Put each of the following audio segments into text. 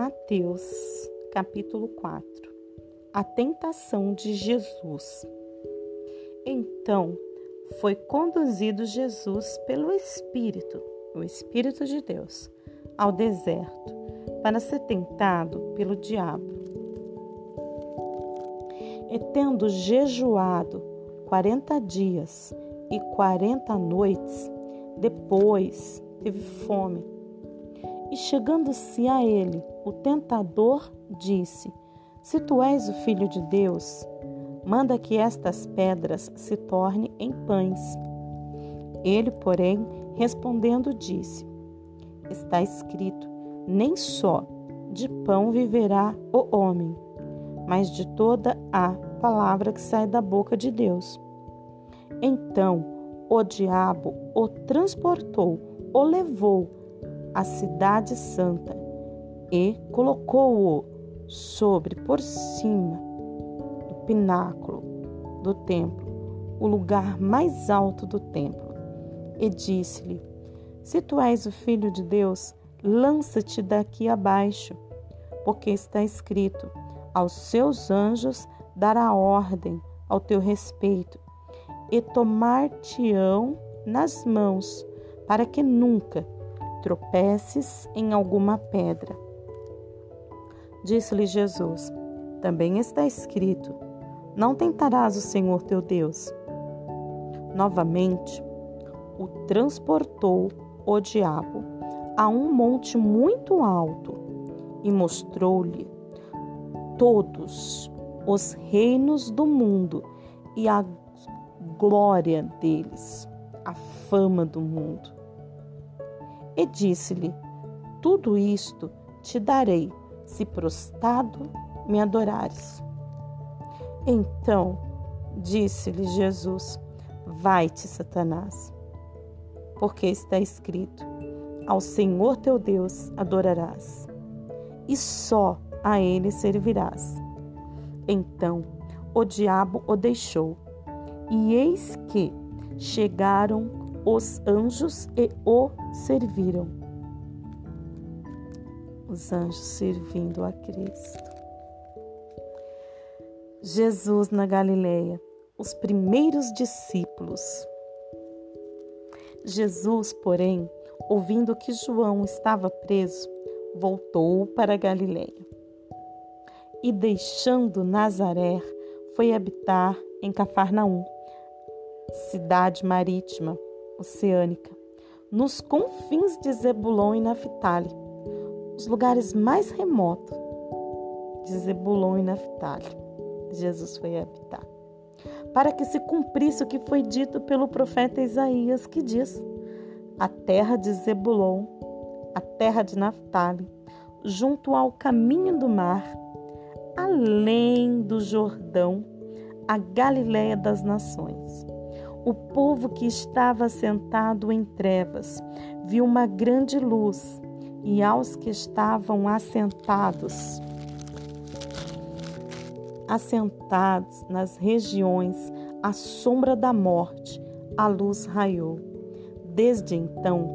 Mateus, capítulo 4 A tentação de Jesus. Então foi conduzido Jesus pelo Espírito, o Espírito de Deus, ao deserto, para ser tentado pelo diabo. E tendo jejuado quarenta dias e quarenta noites, depois teve fome. E chegando-se a ele, o tentador disse: Se tu és o filho de Deus, manda que estas pedras se tornem em pães. Ele, porém, respondendo, disse: Está escrito: Nem só de pão viverá o homem, mas de toda a palavra que sai da boca de Deus. Então o diabo o transportou, o levou a cidade santa e colocou-o sobre por cima do pináculo do templo, o lugar mais alto do templo, e disse-lhe: Se tu és o filho de Deus, lança-te daqui abaixo, porque está escrito: aos seus anjos dará ordem ao teu respeito, e tomar-te-ão nas mãos, para que nunca tropeces em alguma pedra. Disse-lhe Jesus: Também está escrito: Não tentarás o Senhor teu Deus. Novamente, o transportou o diabo a um monte muito alto e mostrou-lhe todos os reinos do mundo e a glória deles, a fama do mundo e disse-lhe: Tudo isto te darei, se prostrado me adorares. Então disse-lhe Jesus: Vai-te, Satanás, porque está escrito: Ao Senhor teu Deus adorarás, e só a ele servirás. Então o diabo o deixou, e eis que chegaram os anjos e o serviram. Os anjos servindo a Cristo. Jesus na Galileia, os primeiros discípulos. Jesus, porém, ouvindo que João estava preso, voltou para Galileia. E deixando Nazaré, foi habitar em Cafarnaum, cidade marítima oceânica, nos confins de Zebulon e Naphtali, os lugares mais remotos de Zebulon e Naphtali. Jesus foi habitar. Para que se cumprisse o que foi dito pelo profeta Isaías, que diz: A terra de Zebulon, a terra de Naphtali, junto ao caminho do mar, além do Jordão, a Galiléia das nações. O povo que estava sentado em trevas viu uma grande luz, e aos que estavam assentados, assentados nas regiões à sombra da morte, a luz raiou. Desde então,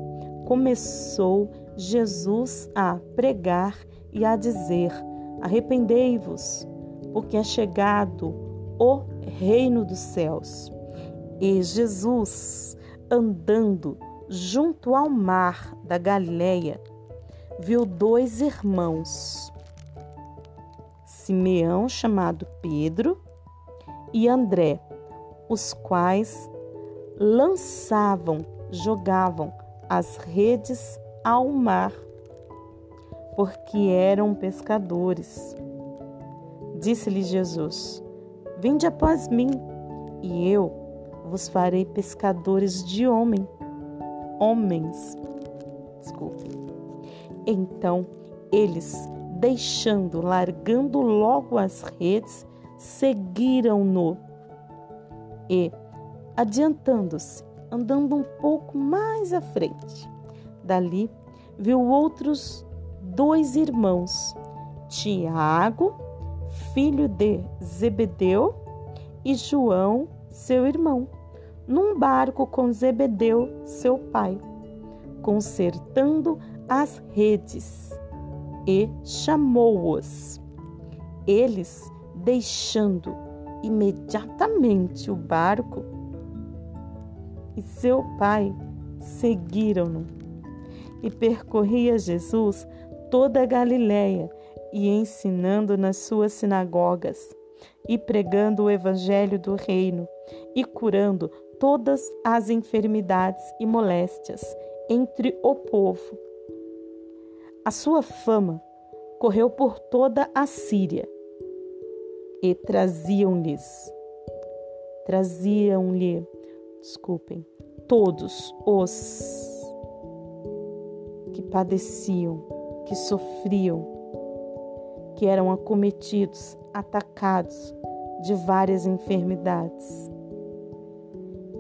começou Jesus a pregar e a dizer: Arrependei-vos, porque é chegado o reino dos céus. E Jesus, andando junto ao mar da Galileia, viu dois irmãos, Simeão, chamado Pedro, e André, os quais lançavam, jogavam as redes ao mar, porque eram pescadores. Disse-lhe Jesus: Vinde após mim, e eu vos farei pescadores de homem, homens. Desculpe. Então eles, deixando, largando logo as redes, seguiram-no e, adiantando-se, andando um pouco mais à frente, dali viu outros dois irmãos, Tiago, filho de Zebedeu, e João, seu irmão, num barco com Zebedeu, seu pai, consertando as redes. e chamou-os. Eles, deixando imediatamente o barco, e seu pai seguiram-no. E percorria Jesus toda a Galiléia e ensinando nas suas sinagogas e pregando o evangelho do reino e curando todas as enfermidades e moléstias entre o povo. A sua fama correu por toda a Síria e traziam-lhes traziam-lhe, desculpem, todos os que padeciam, que sofriam, que eram acometidos, atacados de várias enfermidades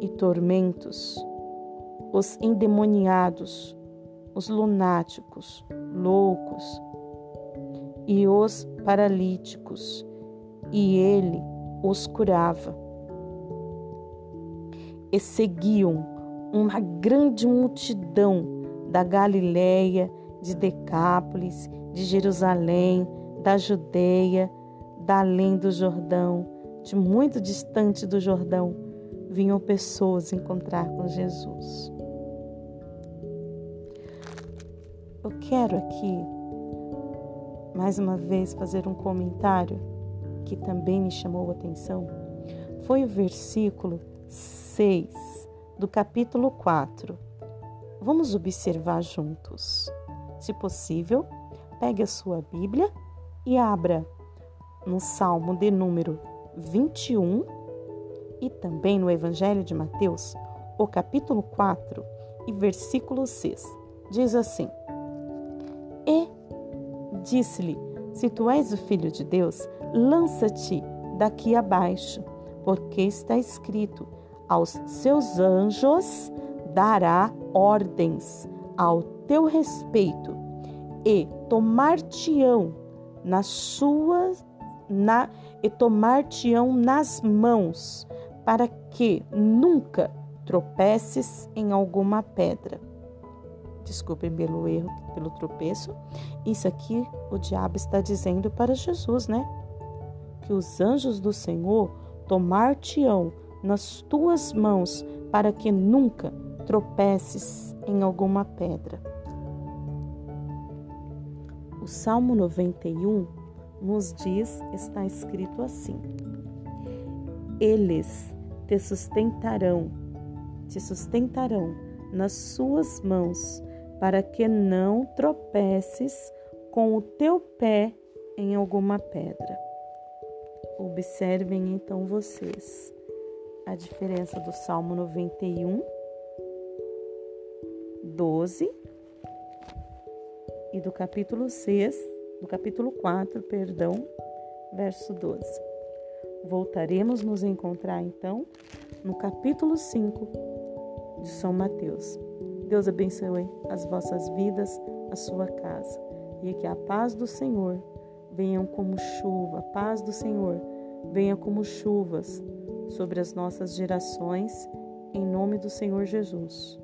e tormentos, os endemoniados, os lunáticos, loucos e os paralíticos, e ele os curava. E seguiam uma grande multidão da Galiléia, de Decápolis, de Jerusalém, da Judeia, da além do Jordão, de muito distante do Jordão, vinham pessoas encontrar com Jesus. Eu quero aqui, mais uma vez, fazer um comentário que também me chamou a atenção. Foi o versículo 6 do capítulo 4. Vamos observar juntos. Se possível, pegue a sua Bíblia e abra no Salmo de número 21 e também no Evangelho de Mateus, o capítulo 4 e versículo 6. Diz assim: E disse-lhe: Se tu és o filho de Deus, lança-te daqui abaixo, porque está escrito: Aos seus anjos dará ordens ao teu respeito e tomar-te-ão nas suas na, e tomar-te-ão nas mãos, para que nunca tropeces em alguma pedra. Desculpem pelo erro, pelo tropeço. Isso aqui o diabo está dizendo para Jesus, né? Que os anjos do Senhor tomar-te-ão nas tuas mãos, para que nunca tropeces em alguma pedra. O Salmo 91 nos diz, está escrito assim: Eles te sustentarão, te sustentarão nas suas mãos, para que não tropeces com o teu pé em alguma pedra. Observem então vocês a diferença do Salmo 91, 12 e do capítulo 6, do capítulo 4, perdão, verso 12. Voltaremos nos encontrar então no capítulo 5 de São Mateus. Deus abençoe as vossas vidas, a sua casa, e que a paz do Senhor venha como chuva, a paz do Senhor venha como chuvas sobre as nossas gerações, em nome do Senhor Jesus.